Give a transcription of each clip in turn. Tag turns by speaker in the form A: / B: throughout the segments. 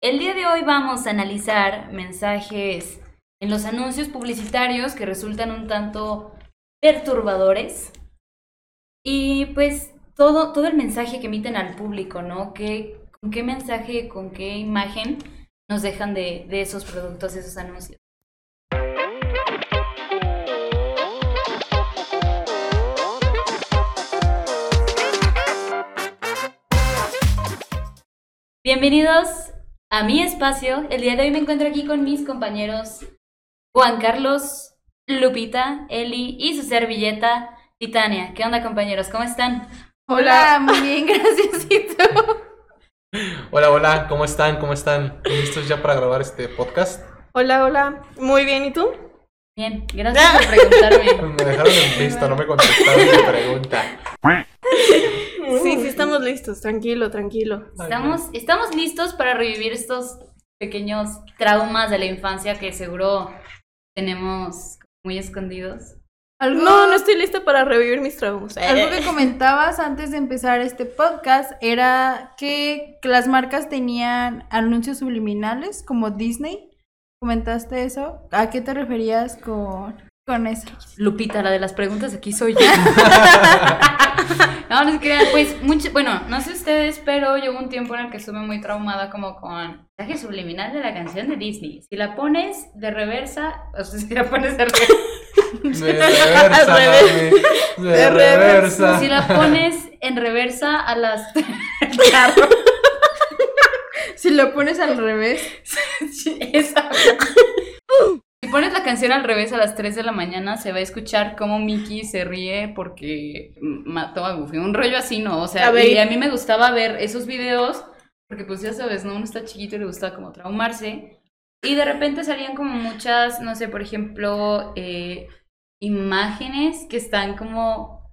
A: El día de hoy vamos a analizar mensajes en los anuncios publicitarios que resultan un tanto perturbadores y pues todo, todo el mensaje que emiten al público, ¿no? ¿Qué, ¿Con qué mensaje, con qué imagen nos dejan de, de esos productos, esos anuncios? Bienvenidos a mi espacio. El día de hoy me encuentro aquí con mis compañeros Juan Carlos, Lupita, Eli y su servilleta Titania. ¿Qué onda compañeros? ¿Cómo están?
B: Hola, muy bien, gracias. ¿Y tú?
C: Hola, hola, ¿cómo están? ¿Cómo están? ¿Listos ya para grabar este podcast?
B: Hola, hola. Muy bien, ¿y tú?
A: Bien, gracias por preguntarme.
C: Me dejaron en vista, no me contestaron mi pregunta.
B: Sí, sí, estamos listos. Tranquilo, tranquilo.
A: Estamos, estamos listos para revivir estos pequeños traumas de la infancia que seguro tenemos muy escondidos.
B: ¿Algo, no, no estoy lista para revivir mis traumas.
D: Algo que comentabas antes de empezar este podcast era que las marcas tenían anuncios subliminales como Disney. ¿Comentaste eso? ¿A qué te referías con, con eso?
A: Lupita, la de las preguntas aquí soy yo. no, no se crean, pues mucho, bueno, no sé ustedes, pero yo hubo un tiempo en el que estuve muy traumada como con mensaje subliminal de la canción de Disney. Si la pones de reversa, o sea, si la pones de reversa.
C: De reversa,
B: Al revés.
C: mami, De,
B: De
C: reversa.
A: Si la pones en reversa a las carro.
D: Si lo pones al revés,
A: Esa. Si pones la canción al revés a las 3 de la mañana, se va a escuchar cómo Mickey se ríe porque mató a Goofy. Un rollo así, ¿no? O sea,
B: A
A: y a mí me gustaba ver esos videos porque pues ya sabes, ¿no? Uno está chiquito y le gusta como traumarse. Y de repente salían como muchas, no sé, por ejemplo, eh, imágenes que están como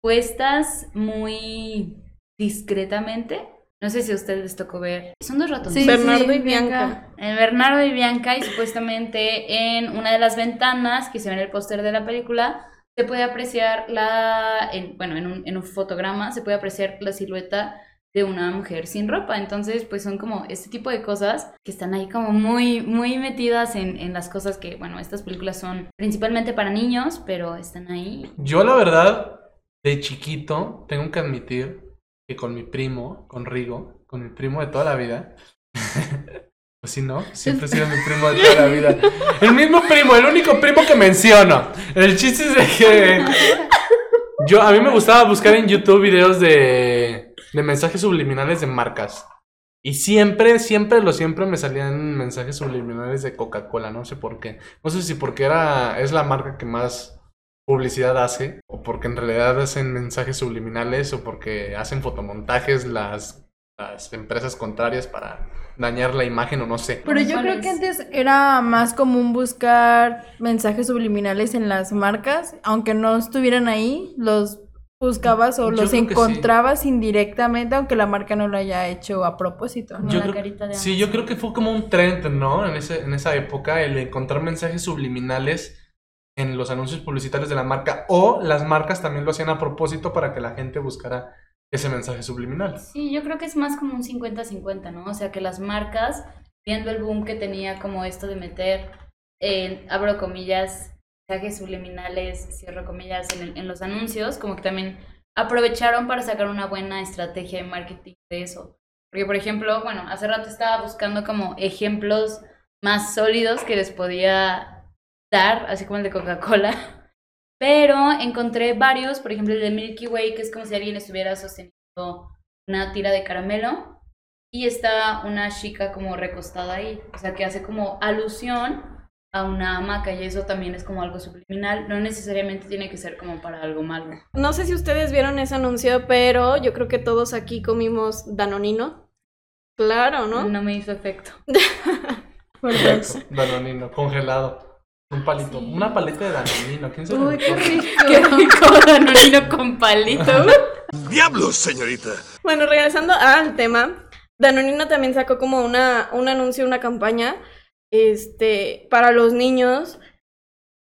A: puestas muy discretamente. No sé si a ustedes les tocó ver. Son dos ratones.
D: Sí,
B: Bernardo
D: sí,
B: y Bianca.
A: Eh, Bernardo y Bianca y supuestamente en una de las ventanas que se ve en el póster de la película se puede apreciar la, en, bueno, en un, en un fotograma se puede apreciar la silueta de una mujer sin ropa. Entonces, pues son como este tipo de cosas que están ahí como muy, muy metidas en, en las cosas que, bueno, estas películas son principalmente para niños, pero están ahí.
C: Yo, la verdad, de chiquito, tengo que admitir que con mi primo, con Rigo, con mi primo de toda la vida. Pues sí, ¿no? Siempre he sido mi primo de toda la vida. El mismo primo, el único primo que menciono. El chiste es de que. Yo, a mí me gustaba buscar en YouTube videos de, de mensajes subliminales de marcas. Y siempre, siempre, lo siempre me salían mensajes subliminales de Coca-Cola, no sé por qué. No sé si porque era, es la marca que más publicidad hace, o porque en realidad hacen mensajes subliminales, o porque hacen fotomontajes las, las empresas contrarias para dañar la imagen, o no sé.
D: Pero yo creo que antes era más común buscar mensajes subliminales en las marcas, aunque no estuvieran ahí, los buscabas o
C: Yo
D: los
C: sí.
D: encontrabas indirectamente, aunque la marca no lo haya hecho a propósito.
A: Como
C: Yo
A: la
C: creo-
A: carita de
C: Sí, yo creo que fue como un trend, ¿no? En, ese, en esa época, el encontrar mensajes subliminales en los anuncios publicitarios de la marca, o las marcas también lo hacían a propósito para que la gente buscara ese mensaje subliminal.
A: Sí, yo creo que es más como un 50-50, ¿no? O sea, que las marcas, viendo el boom que tenía como esto de meter, abro comillas, mensajes subliminales, cierro comillas, en, en los anuncios, como que también aprovecharon para sacar una buena estrategia de marketing de eso. Porque, por ejemplo, bueno, hace rato estaba buscando como ejemplos más sólidos que les podía dar, así como el de Coca-Cola. Pero encontré varios, por ejemplo el de Milky Way, que es como si alguien estuviera sosteniendo una tira de caramelo y está una chica como recostada ahí, o sea que hace como alusión a una hamaca y eso también es como algo subliminal, no necesariamente tiene que ser como para algo malo.
B: No sé si ustedes vieron ese anuncio, pero yo creo que todos aquí comimos Danonino. Claro, ¿no?
A: No me hizo efecto.
C: Danonino, congelado. Un palito. Una paleta de Danonino. ¿Quién se lo
D: Uy, qué rico.
A: Qué rico danonino con palito.
E: ¡Diablos, señorita!
B: Bueno, regresando al tema, Danonino también sacó como una, un anuncio, una campaña, este, para los niños,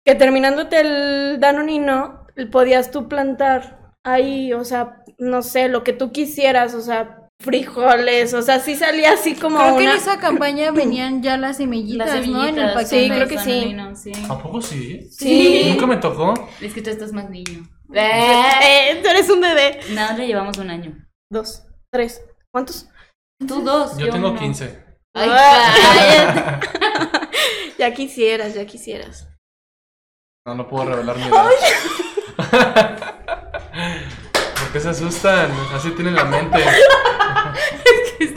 B: que terminándote el Danonino, podías tú plantar ahí, o sea, no sé, lo que tú quisieras, o sea, frijoles, o sea, sí salía así como
D: Creo que en
B: una...
D: esa campaña venían ya las semillitas,
A: Las
D: ¿no? En el paquete.
B: Sí, creo que sí.
C: ¿A poco sí?
B: Sí.
C: Nunca me tocó.
A: Es que tú estás más niño.
B: Eh, tú eres un bebé.
A: Nada, le llevamos un año.
B: Dos, tres, ¿cuántos?
A: Tú dos.
C: Yo tengo. 15.
A: Ay,
B: Ah. Ya quisieras, ya quisieras.
C: No, no puedo revelar mi edad. ¿Por qué se asustan? Así tienen la mente.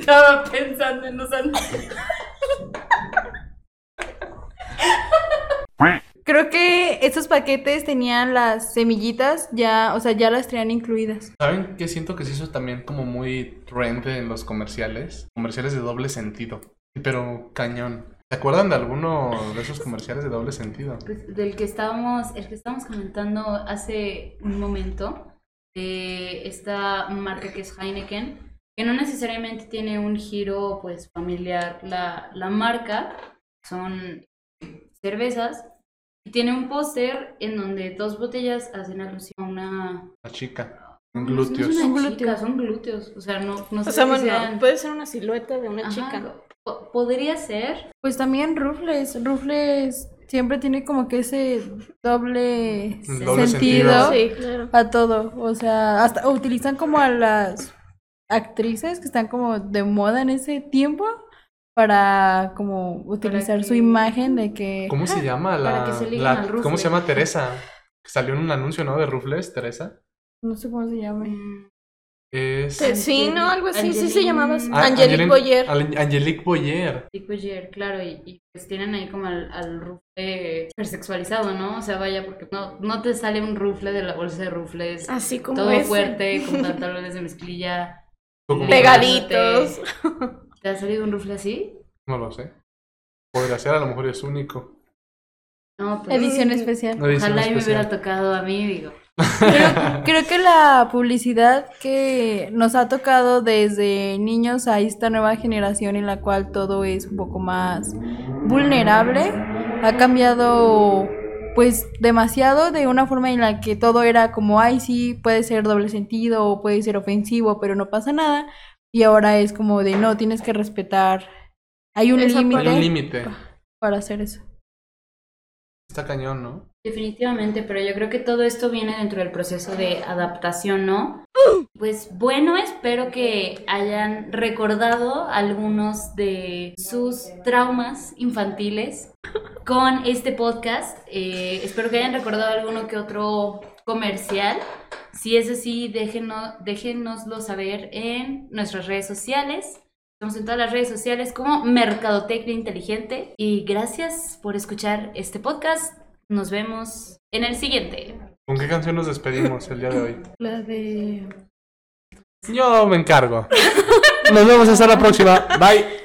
A: Estaba pensando en los anuncios.
D: Creo que estos paquetes tenían las semillitas ya, o sea, ya las traían incluidas.
C: ¿Saben qué siento que se hizo también como muy trend en los comerciales? Comerciales de doble sentido. Pero cañón. ¿Se acuerdan de alguno de esos comerciales de doble sentido?
A: Pues, del que estábamos, el que estábamos comentando hace un momento, de esta marca que es Heineken, que no necesariamente tiene un giro pues familiar la, la marca, son cervezas, y tiene un póster en donde dos botellas hacen alusión a una...
C: La chica. Un
A: No, no
C: glúteos.
A: es
D: Son
A: una
D: glúteos.
A: chica, son glúteos, o sea, no, no sé
B: O sea,
A: si
B: bueno,
A: sean-
B: puede ser una silueta de una
A: Ajá,
B: chica.
A: po- Podría ser,
D: Pues también Rufles, Rufles siempre tiene como que ese doble,
C: Doble
D: sentido,
C: sentido.
B: Sí, claro.
D: a todo. O sea, hasta utilizan como a las actrices que están como de moda en ese tiempo para como utilizar su
A: que-
D: imagen de que
C: ¿Cómo se llama la,
A: para que se liguen
C: la-
A: al
C: ¿Cómo se llama Teresa? Salió en un anuncio, ¿no? De Rufles, Teresa.
D: no sé cómo se llama.
C: Es
B: Sí, ¿no? Algo así, sí se llamaba así.
C: Ah,
B: Angelique Boyer.
C: Angelique Boyer.
A: Tipo Jer, claro, y, y pues tienen ahí como al, al rufle hipersexualizado, ¿no? O sea, vaya, porque no, no te sale un rufle de la bolsa de rufles,
B: Así como
A: todo
B: ese.
A: fuerte, con pantalones de mezclilla.
C: ¿Tú cómo
B: Pegaditos.
A: ¿Te ha salido un rufle así?
C: No lo sé. Podría ser, a lo mejor es único.
A: No, pues
D: Edición especial.
C: Edición
A: ojalá y me hubiera tocado a mí, digo.
D: Creo que la publicidad que nos ha tocado desde niños a esta nueva generación en la cual todo es un poco más vulnerable ha cambiado pues demasiado de una forma en la que todo era como, ay, sí, puede ser doble sentido o puede ser ofensivo, pero no pasa nada. Y ahora es como de, no, tienes que respetar. Hay un
C: límite.
D: para hacer eso.
C: Está cañón, ¿no?
A: Definitivamente, pero yo creo que todo esto viene dentro del proceso de adaptación, ¿no? Pues bueno, espero que hayan recordado algunos de sus traumas infantiles con este podcast. Eh, espero que hayan recordado alguno que otro comercial. Si es así, déjenos, déjenoslo saber en nuestras redes sociales. Estamos en todas las redes sociales como Mercadotecnia Inteligente. Y gracias por escuchar este podcast. Nos vemos en el siguiente.
C: ¿Con qué canción nos despedimos el día de hoy?
D: La de...
C: Yo me encargo. Nos vemos hasta la próxima. Bye.